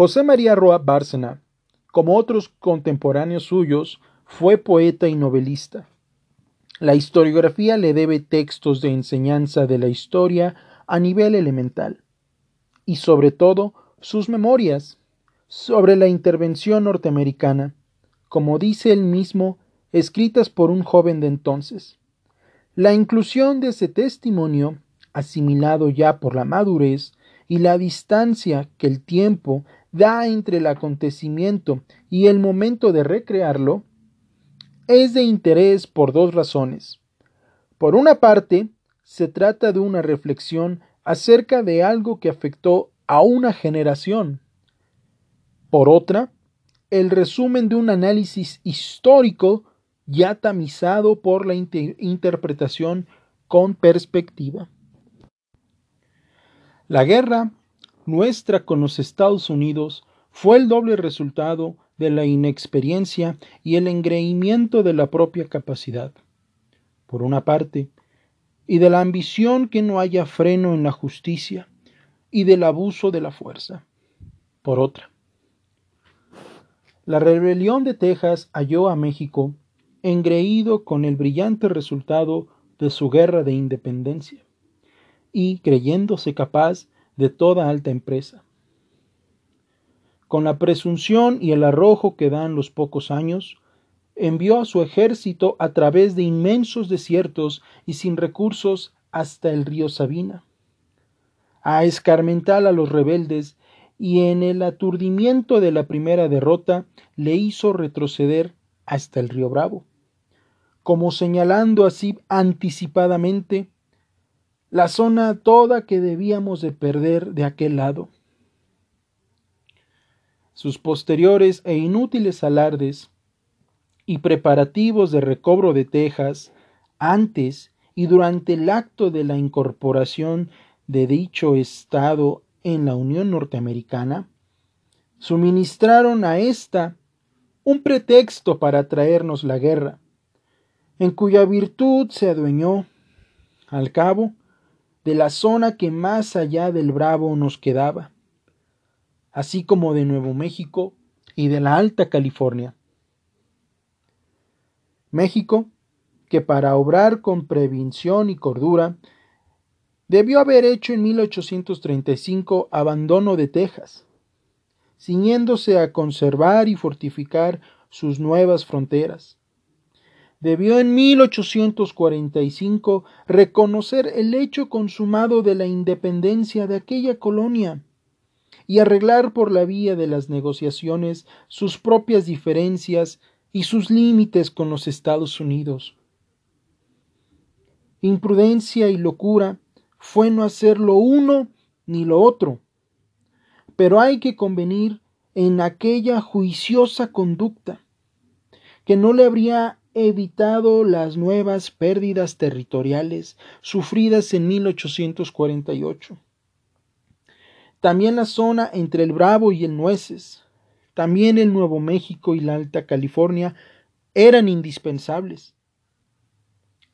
José María Roa Bárcena, como otros contemporáneos suyos, fue poeta y novelista. La historiografía le debe textos de enseñanza de la historia a nivel elemental, y sobre todo sus memorias sobre la intervención norteamericana, como dice él mismo, escritas por un joven de entonces. La inclusión de ese testimonio, asimilado ya por la madurez y la distancia que el tiempo da entre el acontecimiento y el momento de recrearlo, es de interés por dos razones. Por una parte, se trata de una reflexión acerca de algo que afectó a una generación. Por otra, el resumen de un análisis histórico ya tamizado por la interpretación con perspectiva. La guerra nuestra con los Estados Unidos fue el doble resultado de la inexperiencia y el engreimiento de la propia capacidad. Por una parte, y de la ambición que no haya freno en la justicia y del abuso de la fuerza. Por otra, la rebelión de Texas halló a México engreído con el brillante resultado de su guerra de independencia y creyéndose capaz de toda alta empresa. Con la presunción y el arrojo que dan los pocos años, envió a su ejército a través de inmensos desiertos y sin recursos hasta el río Sabina, a escarmentar a los rebeldes y en el aturdimiento de la primera derrota le hizo retroceder hasta el río Bravo, como señalando así anticipadamente la zona toda que debíamos de perder de aquel lado. Sus posteriores e inútiles alardes y preparativos de recobro de Texas antes y durante el acto de la incorporación de dicho Estado en la Unión Norteamericana, suministraron a ésta un pretexto para traernos la guerra, en cuya virtud se adueñó, al cabo, de la zona que más allá del Bravo nos quedaba, así como de Nuevo México y de la Alta California. México, que para obrar con prevención y cordura, debió haber hecho en 1835 abandono de Texas, ciñéndose a conservar y fortificar sus nuevas fronteras. Debió en 1845 reconocer el hecho consumado de la independencia de aquella colonia y arreglar por la vía de las negociaciones sus propias diferencias y sus límites con los Estados Unidos. Imprudencia y locura fue no hacer lo uno ni lo otro, pero hay que convenir en aquella juiciosa conducta, que no le habría evitado las nuevas pérdidas territoriales sufridas en 1848. También la zona entre el Bravo y el Nueces, también el Nuevo México y la Alta California eran indispensables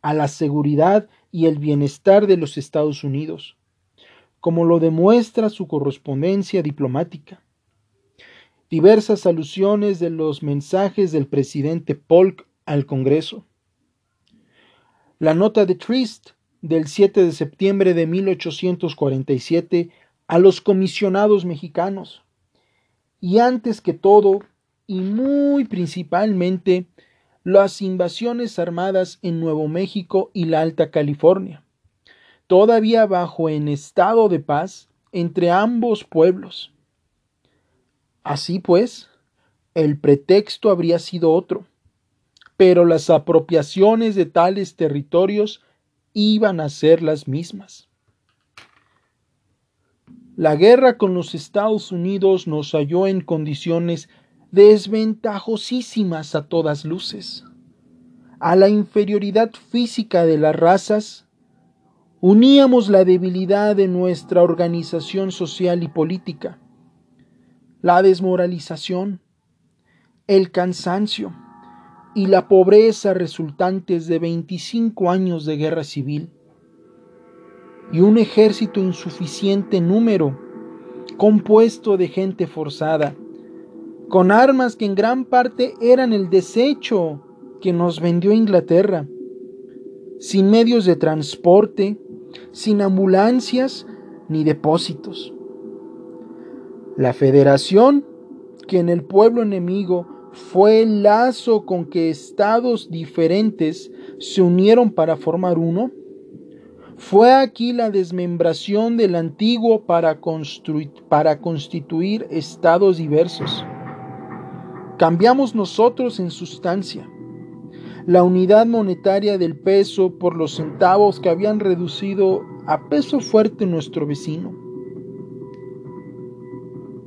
a la seguridad y el bienestar de los Estados Unidos, como lo demuestra su correspondencia diplomática. Diversas alusiones de los mensajes del presidente Polk al Congreso. La nota de Trist del 7 de septiembre de 1847 a los comisionados mexicanos y antes que todo, y muy principalmente, las invasiones armadas en Nuevo México y la Alta California, todavía bajo en estado de paz entre ambos pueblos. Así pues, el pretexto habría sido otro, pero las apropiaciones de tales territorios iban a ser las mismas. La guerra con los Estados Unidos nos halló en condiciones desventajosísimas a todas luces. A la inferioridad física de las razas, uníamos la debilidad de nuestra organización social y política, la desmoralización, el cansancio y la pobreza resultantes de 25 años de guerra civil y un ejército insuficiente número compuesto de gente forzada, con armas que en gran parte eran el desecho que nos vendió Inglaterra, sin medios de transporte, sin ambulancias ni depósitos. La federación, que en el pueblo enemigo fue el lazo con que estados diferentes se unieron para formar uno, fue aquí la desmembración del antiguo para, para constituir estados diversos. Cambiamos nosotros en sustancia la unidad monetaria del peso por los centavos que habían reducido a peso fuerte nuestro vecino.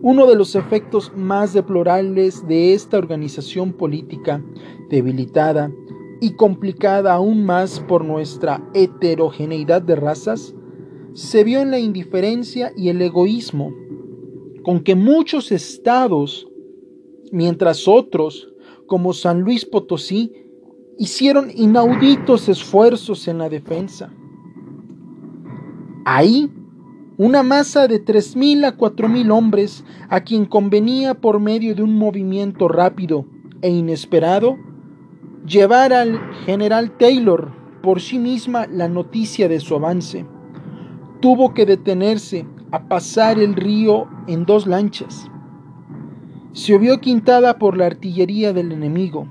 Uno de los efectos más deplorables de esta organización política, debilitada y complicada aún más por nuestra heterogeneidad de razas, se vio en la indiferencia y el egoísmo con que muchos estados, mientras otros, como San Luis Potosí, hicieron inauditos esfuerzos en la defensa. Ahí, una masa de tres mil a cuatro mil hombres, a quien convenía por medio de un movimiento rápido e inesperado, llevar al general Taylor por sí misma la noticia de su avance. Tuvo que detenerse a pasar el río en dos lanchas. Se vio quintada por la artillería del enemigo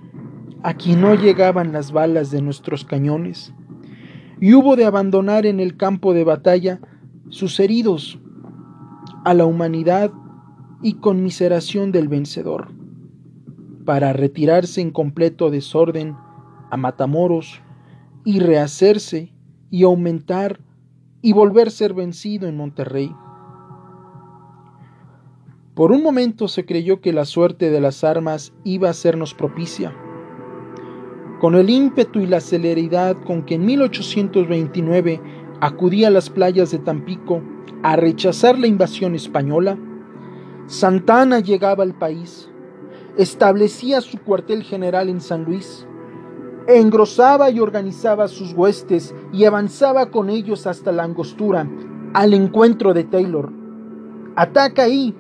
a quien no llegaban las balas de nuestros cañones, y hubo de abandonar en el campo de batalla sus heridos a la humanidad y conmiseración del vencedor, para retirarse en completo desorden a Matamoros y rehacerse y aumentar y volver a ser vencido en Monterrey. Por un momento se creyó que la suerte de las armas iba a sernos propicia con el ímpetu y la celeridad con que en 1829 acudía a las playas de Tampico a rechazar la invasión española, Santana llegaba al país, establecía su cuartel general en San Luis, engrosaba y organizaba sus huestes y avanzaba con ellos hasta la angostura, al encuentro de Taylor. Ataca ahí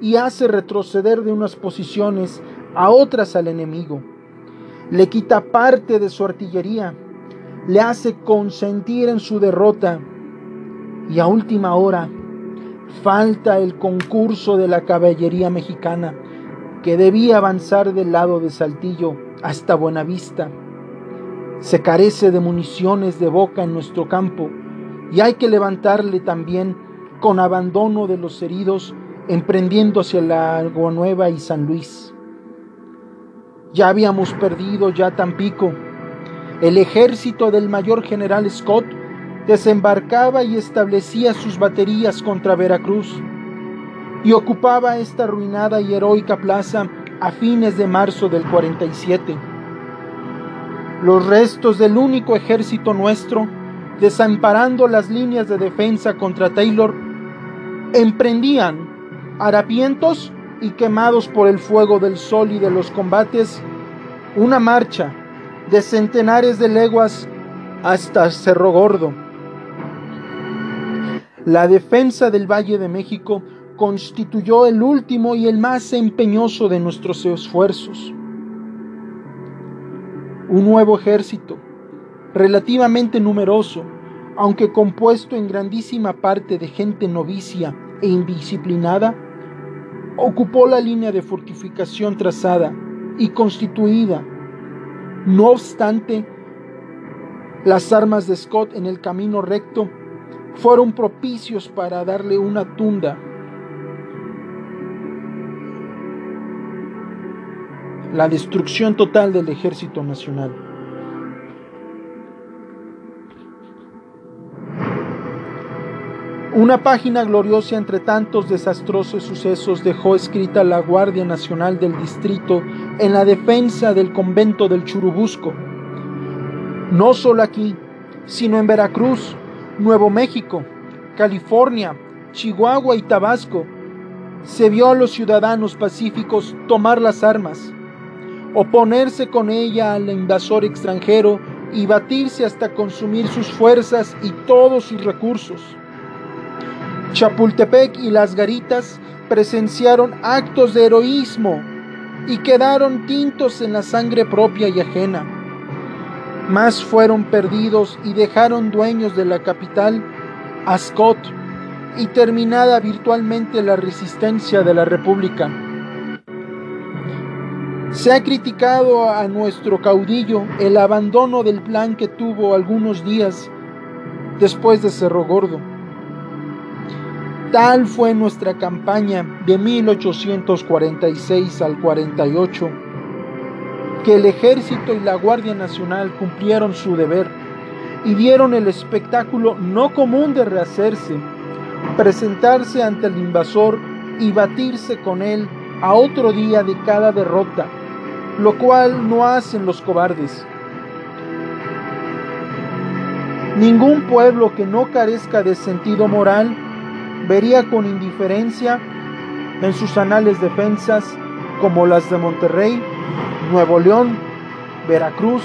y hace retroceder de unas posiciones a otras al enemigo le quita parte de su artillería, le hace consentir en su derrota y a última hora falta el concurso de la caballería mexicana que debía avanzar del lado de Saltillo hasta Buenavista. Se carece de municiones de boca en nuestro campo y hay que levantarle también con abandono de los heridos emprendiendo hacia la Agua Nueva y San Luis. Ya habíamos perdido ya Tampico. El ejército del mayor general Scott desembarcaba y establecía sus baterías contra Veracruz y ocupaba esta arruinada y heroica plaza a fines de marzo del 47. Los restos del único ejército nuestro, desamparando las líneas de defensa contra Taylor, emprendían harapientos y quemados por el fuego del sol y de los combates, una marcha de centenares de leguas hasta Cerro Gordo. La defensa del Valle de México constituyó el último y el más empeñoso de nuestros esfuerzos. Un nuevo ejército, relativamente numeroso, aunque compuesto en grandísima parte de gente novicia e indisciplinada, ocupó la línea de fortificación trazada y constituida. No obstante, las armas de Scott en el camino recto fueron propicios para darle una tunda. La destrucción total del ejército nacional. Una página gloriosa entre tantos desastrosos sucesos dejó escrita la Guardia Nacional del Distrito en la defensa del convento del Churubusco. No solo aquí, sino en Veracruz, Nuevo México, California, Chihuahua y Tabasco, se vio a los ciudadanos pacíficos tomar las armas, oponerse con ella al invasor extranjero y batirse hasta consumir sus fuerzas y todos sus recursos Chapultepec y las garitas presenciaron actos de heroísmo y quedaron tintos en la sangre propia y ajena. Más fueron perdidos y dejaron dueños de la capital Ascot y terminada virtualmente la resistencia de la República. Se ha criticado a nuestro caudillo el abandono del plan que tuvo algunos días después de Cerro Gordo. Tal fue nuestra campaña de 1846 al 48, que el ejército y la Guardia Nacional cumplieron su deber y dieron el espectáculo no común de rehacerse, presentarse ante el invasor y batirse con él a otro día de cada derrota, lo cual no hacen los cobardes. Ningún pueblo que no carezca de sentido moral vería con indiferencia en sus anales defensas como las de Monterrey, Nuevo León, Veracruz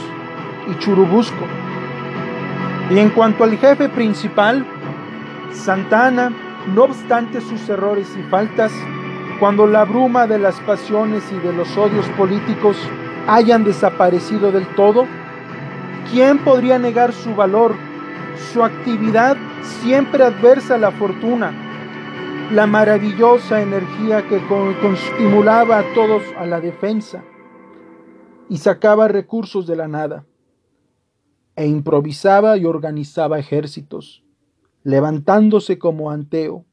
y Churubusco. Y en cuanto al jefe principal, Santana, no obstante sus errores y faltas, cuando la bruma de las pasiones y de los odios políticos hayan desaparecido del todo, ¿quién podría negar su valor, su actividad siempre adversa a la fortuna, la maravillosa energía que estimulaba a todos a la defensa y sacaba recursos de la nada, e improvisaba y organizaba ejércitos, levantándose como Anteo,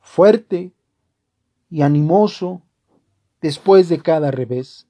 fuerte y animoso después de cada revés.